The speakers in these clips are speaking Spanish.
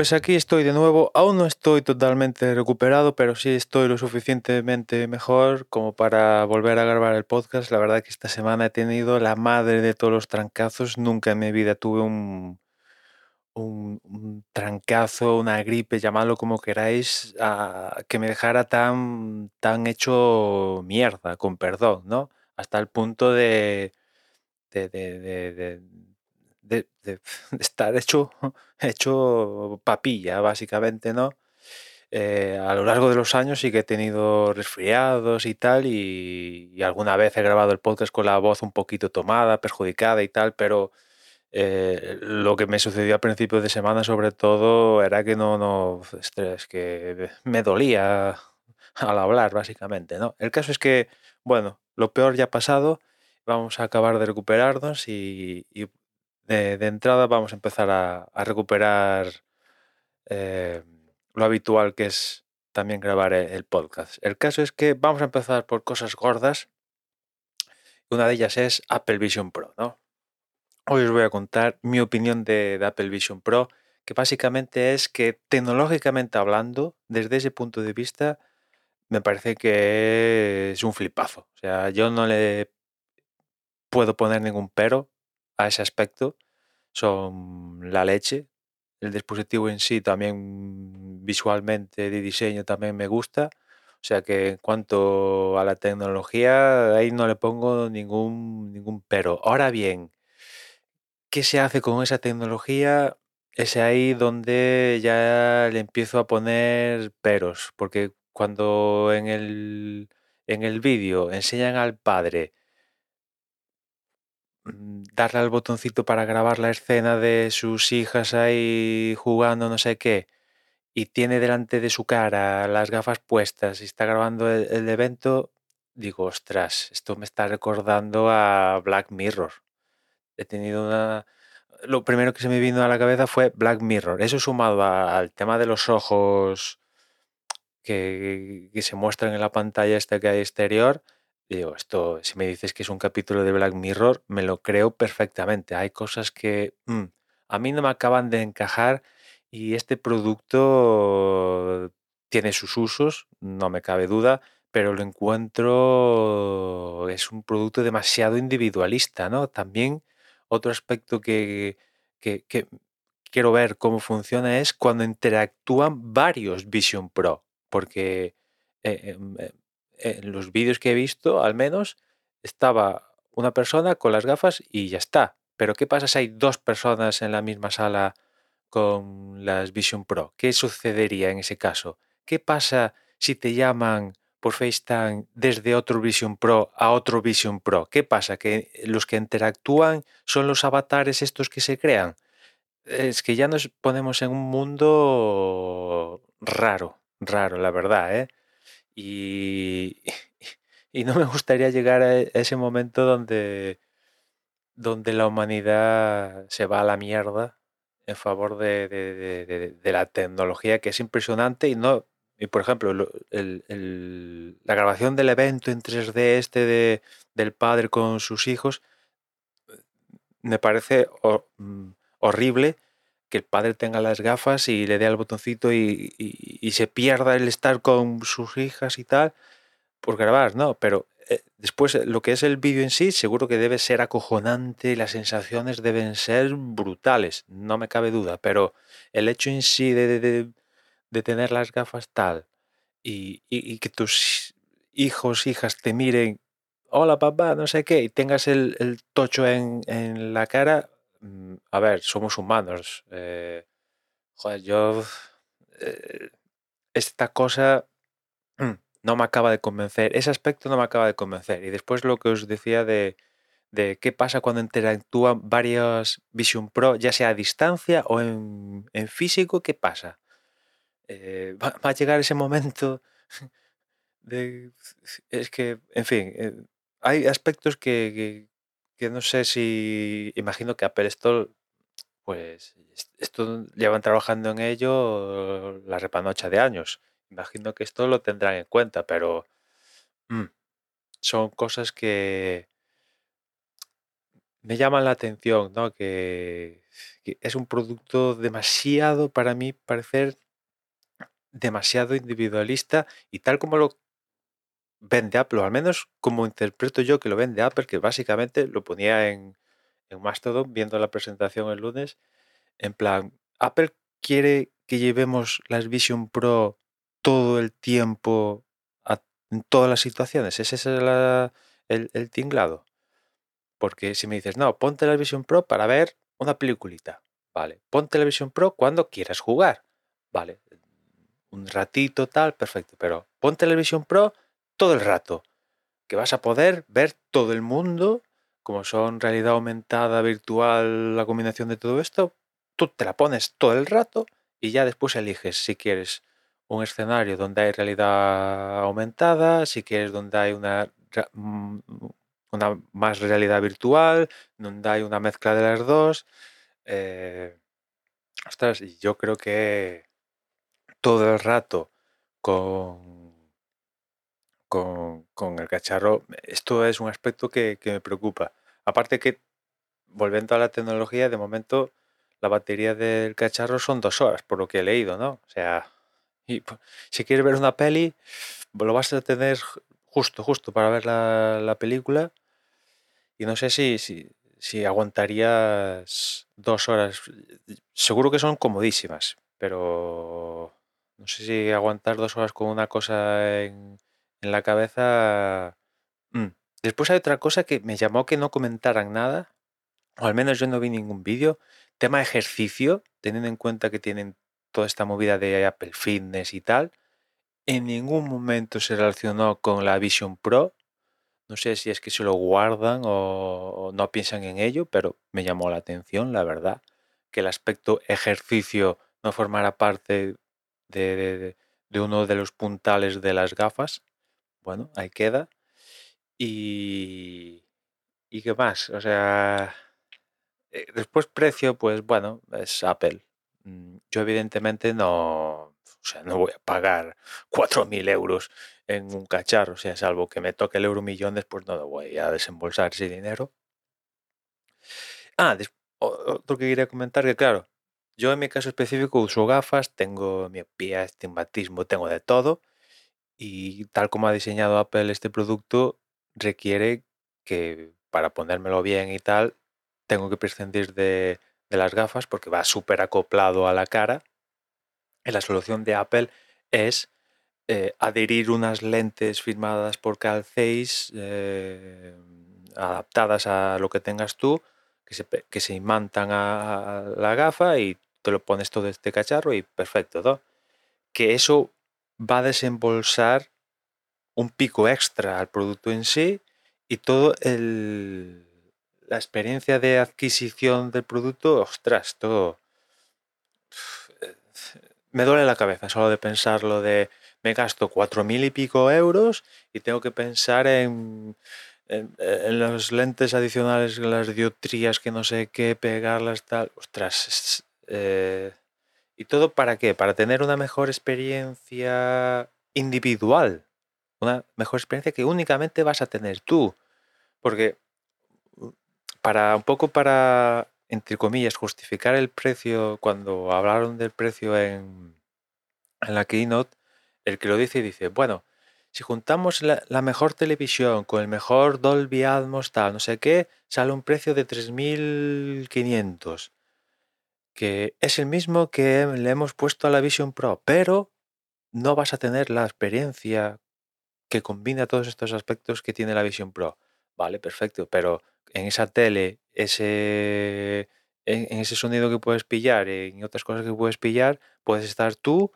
Pues aquí estoy de nuevo. Aún no estoy totalmente recuperado, pero sí estoy lo suficientemente mejor como para volver a grabar el podcast. La verdad que esta semana he tenido la madre de todos los trancazos. Nunca en mi vida tuve un, trancazo, una gripe, llamadlo como queráis, que me dejara tan, tan hecho mierda, con perdón, ¿no? Hasta el punto de, de, de- de- de- estar hecho, hecho papilla, básicamente, ¿no? Eh, a lo largo de los años sí que he tenido resfriados y tal, y, alguna vez he grabado el podcast con la voz un poquito tomada, perjudicada y tal, pero eh, lo que me sucedió a principios de semana sobre todo era que no, no, es que me dolía al hablar, básicamente, ¿no? El caso es que, bueno, lo peor ya ha pasado, vamos a acabar de recuperarnos y de, de entrada vamos a empezar a, a recuperar eh, lo habitual que es también grabar e- el podcast. El caso es que vamos a empezar por cosas gordas. Una de ellas es Apple Vision Pro, ¿no? Hoy os voy a contar mi opinión de, de Apple Vision Pro, que básicamente es que tecnológicamente hablando, desde ese punto de vista, me parece que es un flipazo. O sea, yo no le puedo poner ningún pero a ese aspecto. Son la leche. El dispositivo en sí también visualmente de diseño también me gusta. O sea que en cuanto a la tecnología, ahí no le pongo ningún, ningún pero. Ahora bien, ¿qué se hace con esa tecnología? Es ahí donde ya le empiezo a poner peros, porque cuando en el, en el vídeo enseñan al padre darle al botoncito para grabar la escena de sus hijas ahí jugando no sé qué, y tiene delante de su cara las gafas puestas y está grabando el, evento, digo, ostras, esto me está recordando a Black Mirror. He tenido una... Lo primero que se me vino a la cabeza fue Black Mirror. Eso sumado al tema de los ojos que, que se muestran en la pantalla esta que hay exterior, digo, esto, si me dices que es un capítulo de Black Mirror, me lo creo perfectamente. Hay cosas que mm, a mí no me acaban de encajar y este producto tiene sus usos, no me cabe duda, pero lo encuentro, es un producto demasiado individualista, ¿no? También otro aspecto que, que, quiero ver cómo funciona es cuando interactúan varios Vision Pro, porque eh, em, eh, en los vídeos que he visto, al menos, estaba una persona con las gafas y ya está. Pero ¿qué pasa si hay dos personas en la misma sala con las Vision Pro? ¿Qué sucedería en ese caso? ¿Qué pasa si te llaman por FaceTime desde otro Vision Pro a otro Vision Pro? ¿Qué pasa? ¿Que los que interactúan son los avatares estos que se crean? Es que ya nos ponemos en un mundo raro, raro, la verdad, ¿eh? Y, no me gustaría llegar a e- ese momento donde, donde la humanidad se va a la mierda en favor de, de- la tecnología, que es impresionante y no... Y por ejemplo, la grabación del evento en 3D este de, del padre con sus hijos, me parece mm, horrible que el padre tenga las gafas y le dé al botoncito y, se pierda el estar con sus hijas y tal por grabar, ¿no? Pero eh, después eh, lo que es el vídeo en sí, seguro que debe ser acojonante, las sensaciones deben ser brutales, no me cabe duda, pero el hecho en sí de, de- de- tener las gafas tal y, y- que tus hijos, hijas te miren, hola papá, no sé qué, y tengas el, el tocho en, en la cara, a ver, somos humanos. eh, joder, yo... eh, esta cosa mm, no me acaba de convencer, ese aspecto no me acaba de convencer. Y después lo que os decía de, de qué pasa cuando interactúan varias Vision Pro, ya sea a distancia o en, físico, ¿qué pasa? Eh, va, a llegar ese momento de... Es que, en fin, hay aspectos que, que, no sé si... Imagino que Apple Store, pues, es- esto llevan trabajando en ello la repanocha de años. Imagino que esto lo tendrán en cuenta, pero mm, son cosas que me llaman la atención, ¿no? Que, que es un producto demasiado, para mí, parecer demasiado individualista y tal como lo vende Apple, al menos como interpreto yo que lo vende Apple, que básicamente lo ponía en, en Mastodon viendo la presentación el lunes, en plan, Apple quiere que llevemos las Vision Pro todo el tiempo en todas las situaciones. ¿Es ese la- el, el tinglado? Porque si me dices, no, ponte la Vision Pro para ver una peliculita. Vale, ponte la Vision Pro cuando quieras jugar. Vale, un ratito tal, perfecto. Pero ponte la Vision Pro todo el rato. Que vas a poder ver todo el mundo, como son realidad aumentada, virtual, la combinación de todo esto. Tú te la pones todo el rato y ya después eliges si quieres un escenario donde hay realidad aumentada, si quieres donde hay una, mm, una más realidad virtual, donde hay una mezcla de las dos. Eh, ostras, yo creo que todo el rato con, con, con el cacharro, esto es un aspecto que, que me preocupa. Aparte que, volviendo a la tecnología, de momento la batería del cacharro son dos horas, por lo que he leído, ¿no? O sea, y si quieres ver una peli, lo vas a tener ju- justo, justo para ver la, la película. Y no sé si, si, si aguantarías dos horas. Seguro que son comodísimas, pero no sé si aguantar dos horas con una cosa en, en la cabeza. mm. Después hay otra cosa que me llamó que no comentaran nada, o al menos yo no vi ningún vídeo. Tema ejercicio, teniendo en cuenta que tienen toda esta movida de Apple Fitness y tal. En ningún momento se relacionó con la Vision Pro. No sé si es que se lo guardan o, no piensan en ello, pero me llamó la atención, la verdad, que el aspecto ejercicio no formara parte de uno de los puntales de las gafas. Bueno, ahí queda. Y, ¿y qué más? O sea, eh, después precio, pues bueno, es Apple. Mm, Yo evidentemente no, o sea, no voy a pagar 4.000 euros en un cacharro, o sea, salvo que me toque el euro millón, después no lo voy a desembolsar ese dinero. Ah, otro que quería comentar que claro, yo en mi caso específico uso gafas, tengo miopía, estigmatismo, tengo de todo y tal como ha diseñado Apple este producto, requiere que para ponérmelo bien y tal, tengo que prescindir de, de las gafas porque va súper acoplado a la cara. Y la solución de Apple es eh, adherir unas lentes firmadas por Carl Zeiss, eh, adaptadas a lo que tengas tú, que se, que se imantan a, a la gafa y te lo pones todo este cacharro y perfecto, ¿no? Que eso va a desembolsar un pico extra al producto en sí y todo el, la experiencia de adquisición del producto, ostras, todo. Me duele la cabeza solo de pensarlo de me gasto cuatro mil y pico euros y tengo que pensar en, en, los lentes adicionales, las dioptrías que no sé qué, pegarlas, tal. Ostras, eh, ¿y todo para qué? Para tener una mejor experiencia individual una mejor experiencia que únicamente vas a tener tú. Porque mm, para un poco para, entre comillas, justificar el precio, cuando hablaron del precio en, en la keynote, el que lo dice dice, bueno, si juntamos la, la mejor televisión con el mejor Dolby Atmos, tal, no sé qué, sale un precio de 3.500, que es el mismo que le hemos puesto a la Vision Pro, pero no vas a tener la experiencia que combina todos estos aspectos que tiene la Vision Pro. Vale, perfecto, pero en esa tele, ese, en, en ese sonido que puedes pillar, en otras cosas que puedes pillar, puedes estar tú,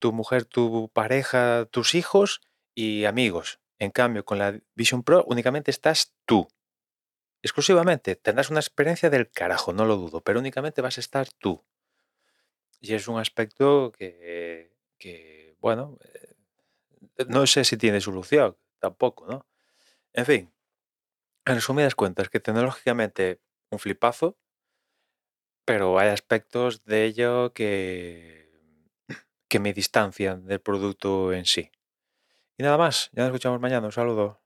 tu mujer, tu pareja, tus hijos y amigos. En cambio, con la Vision Pro únicamente estás tú. Exclusivamente. Tendrás una experiencia del carajo, no lo dudo, pero únicamente vas a estar tú. Y es un aspecto que, bueno, eh, no sé si tiene solución, tampoco, ¿no? En fin, en resumidas cuentas, que tecnológicamente un flipazo, pero hay aspectos de ello que, que me distancian del producto en sí. Y nada más, ya nos escuchamos mañana, un saludo.